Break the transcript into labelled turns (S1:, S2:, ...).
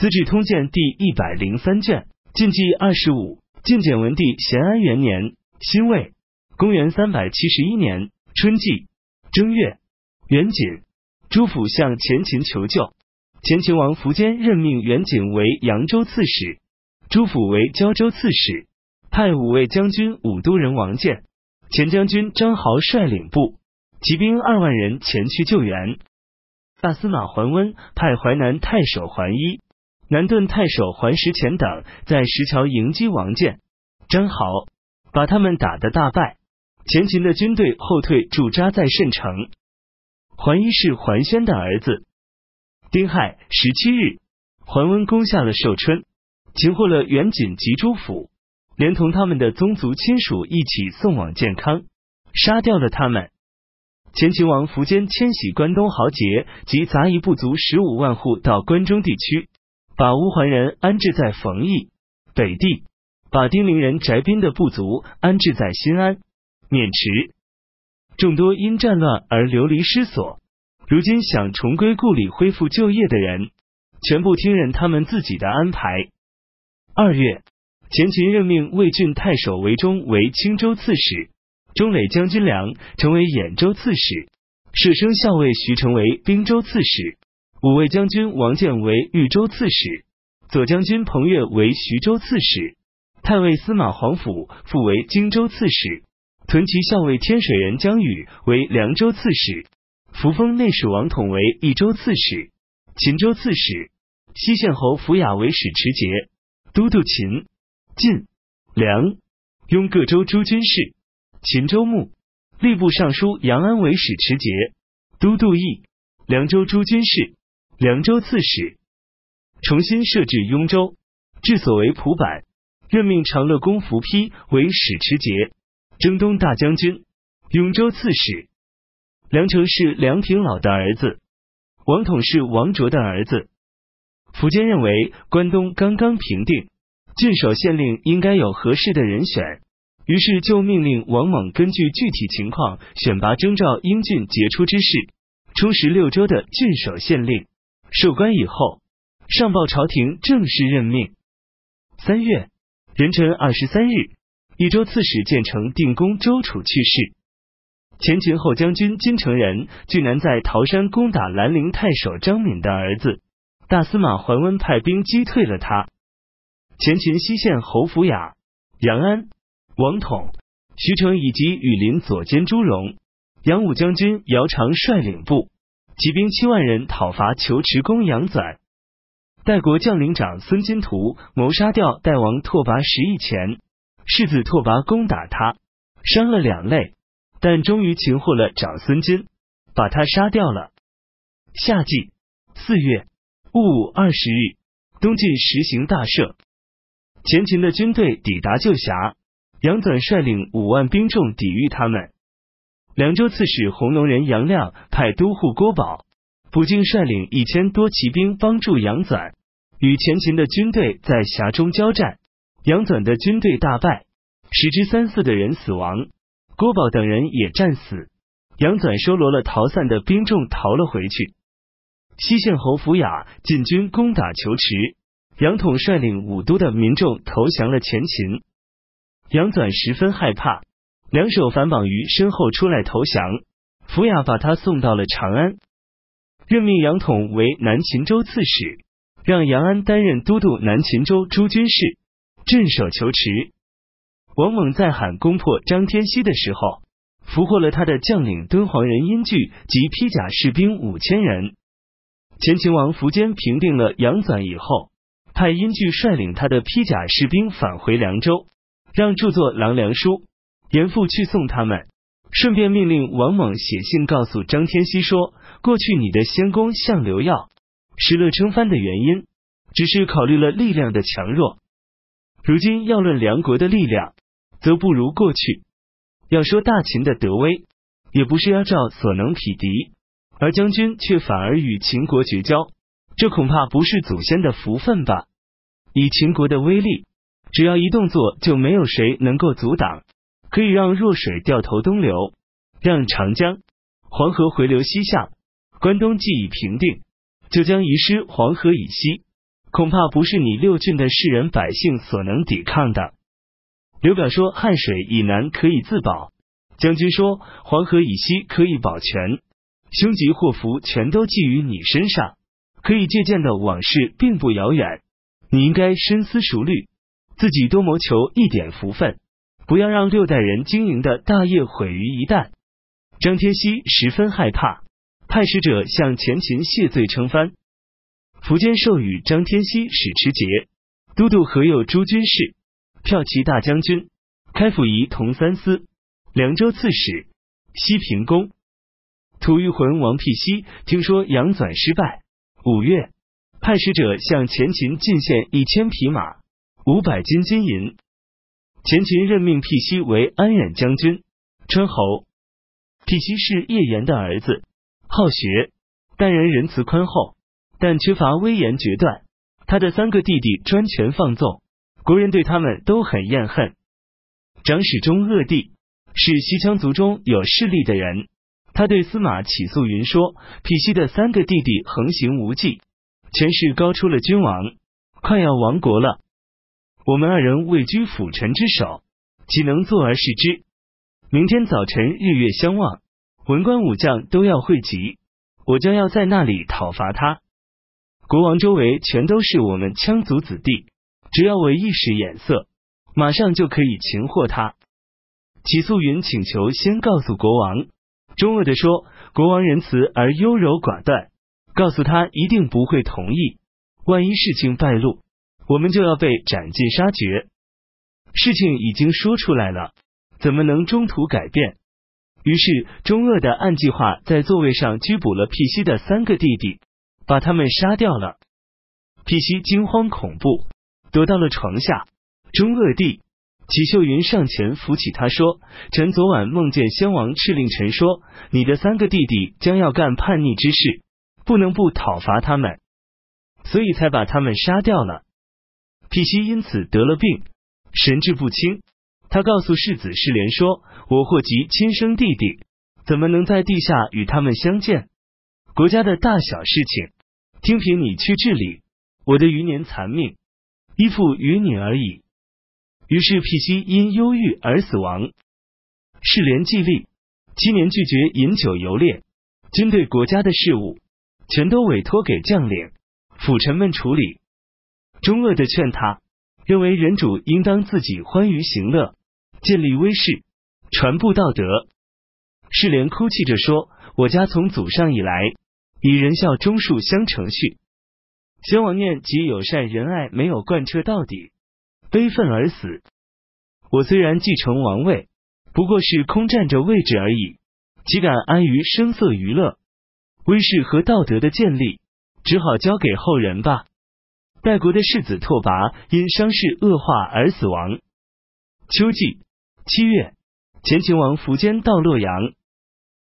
S1: 资治通鉴》第一百零三卷，晋纪二十五，晋简文帝咸安元年，辛未，公元三百七十一年春季正月，元景，朱府向前秦求救。前秦王苻坚任命元景为扬州刺史，朱府为胶州刺史，派五位将军武都人王建、前将军张豪率领部骑兵二万人前去救援。大司马桓温派淮南太守桓伊、南顿太守桓石虔等在石桥迎击王建、张豪，把他们打得大败。前秦的军队后退驻扎在慎城。桓伊是桓宣的儿子。丁亥十七日，桓温攻下了寿春，擒获了元景及朱府，连同他们的宗族亲属一起送往建康，杀掉了他们。前秦王苻坚迁徙关东豪杰及杂役部族十五万户到关中地区，把乌桓人安置在冯邑北地，把丁陵人翟宾的部族安置在新安、渑池，众多因战乱而流离失所。如今想重归故里、恢复就业的人，全部听任他们自己的安排。二月，前秦任命魏郡太守韦忠为青州刺史，中磊将军梁成为兖州刺史，舍生校尉徐成为滨州刺史，五位将军王建为豫州刺史，左将军彭越为徐州刺史，太尉司马黄甫复为荆州刺史，屯骑校尉天水人江宇为凉州刺史。扶封内史王统为益州刺史、秦州刺史，西县侯福雅为使持节、都督秦、晋、梁、雍各州诸军事。秦州牧、吏部尚书杨安为使持节、都督益、凉州诸军事、凉州刺史。重新设置雍州，治所为蒲坂，任命长乐公伏丕为使持节、征东大将军、雍州刺史。梁成是梁平老的儿子，王统是王卓的儿子。苻坚认为关东刚刚平定，郡守县令应该有合适的人选，于是就命令王猛根据具体情况选拔征召英俊杰出之士，充实六州的郡守县令。授官以后，上报朝廷正式任命。三月壬辰二十三日，益州刺史建成定公周楚去世。前秦后将军金城人居南在桃山攻打兰陵太守张敏的儿子，大司马桓温派兵击退了他。前秦西县侯府雅、杨安、王统、徐成以及羽林左监朱荣、杨武将军姚长率领部骑兵七万人讨伐求池公杨纂，代国将领长孙金图谋杀掉代王拓跋十亿钱，世子拓跋攻打他，伤了两肋。但终于擒获了长孙金，把他杀掉了。夏季四月戊午二十日，东晋实行大赦。前秦的军队抵达旧峡，杨纂率领五万兵众抵御他们。凉州刺史弘农人杨亮派都护郭宝、卜敬率领一千多骑兵帮助杨纂，与前秦的军队在峡中交战。杨纂的军队大败，十之三四的人死亡。郭宝等人也战死，杨纂收罗了逃散的兵众，逃了回去。西县侯福雅进军攻打求池，杨统率领武都的民众投降了前秦。杨纂十分害怕，两手反绑于身后出来投降。福雅把他送到了长安，任命杨统为南秦州刺史，让杨安担任都督南秦州诸军事，镇守求池。王猛在喊攻破张天锡的时候，俘获了他的将领敦煌人殷据及披甲士兵五千人。前秦王苻坚平定了杨纂以后，派殷据率领他的披甲士兵返回凉州，让著作郎梁书严复去送他们，顺便命令王猛写信告诉张天锡说：过去你的先公向刘耀失乐称藩的原因，只是考虑了力量的强弱，如今要论梁国的力量。则不如过去。要说大秦的德威，也不是要赵所能匹敌，而将军却反而与秦国绝交，这恐怕不是祖先的福分吧？以秦国的威力，只要一动作，就没有谁能够阻挡。可以让弱水掉头东流，让长江、黄河回流西向。关东既已平定，就将遗失黄河以西，恐怕不是你六郡的士人百姓所能抵抗的。刘表说：“汉水以南可以自保。”将军说：“黄河以西可以保全。”凶吉祸福全都寄于你身上，可以借鉴的往事并不遥远。你应该深思熟虑，自己多谋求一点福分，不要让六代人经营的大业毁于一旦。张天锡十分害怕，派使者向前秦谢罪称藩。苻坚授予张天锡使持节、都督河右诸军事、骠骑大将军、开府仪同三司、凉州刺史、西平公。吐谷浑王辟西听说杨纂失败，五月派使者向前秦进献一千匹马、五百斤金银。前秦任命辟西为安远将军、称侯。辟西是叶延的儿子，好学，待人仁慈宽厚，但缺乏威严决断。他的三个弟弟专权放纵，国人对他们都很厌恨。长史中恶帝是西羌族中有势力的人，他对司马起诉云说：“辟西的三个弟弟横行无忌，权势高出了君王，快要亡国了。我们二人位居辅臣之首，岂能坐而视之？”明天早晨日月相望，文官武将都要汇集，我将要在那里讨伐他。国王周围全都是我们羌族子弟，只要我一使眼色，马上就可以擒获他。齐素云请求先告诉国王，中恶的说国王仁慈而优柔寡断，告诉他一定不会同意。万一事情败露，我们就要被斩尽杀绝。事情已经说出来了。怎么能中途改变？于是中鄂的暗计划在座位上拘捕了辟西的三个弟弟，把他们杀掉了。辟西惊慌恐怖，躲到了床下。中鄂帝齐秀云上前扶起他说：“臣昨晚梦见先王敕令臣说，你的三个弟弟将要干叛逆之事，不能不讨伐他们，所以才把他们杀掉了。”辟西因此得了病，神志不清。他告诉世子世莲说：“我祸及亲生弟弟，怎么能在地下与他们相见？国家的大小事情，听凭你去治理。我的余年残命，依附于你而已。”于是辟西因忧郁而死亡。世莲继立，七年拒绝饮酒游猎，军队国家的事务全都委托给将领、辅臣们处理。中恶的劝他，认为人主应当自己欢于行乐。建立威势，传布道德。世莲哭泣着说：“我家从祖上以来，以仁孝忠恕相承续。先王念及友善仁爱没有贯彻到底，悲愤而死。我虽然继承王位，不过是空占着位置而已，岂敢安于声色娱乐？威势和道德的建立，只好交给后人吧。”代国的世子拓跋因伤势恶化而死亡。秋季。七月，前秦王苻坚到洛阳，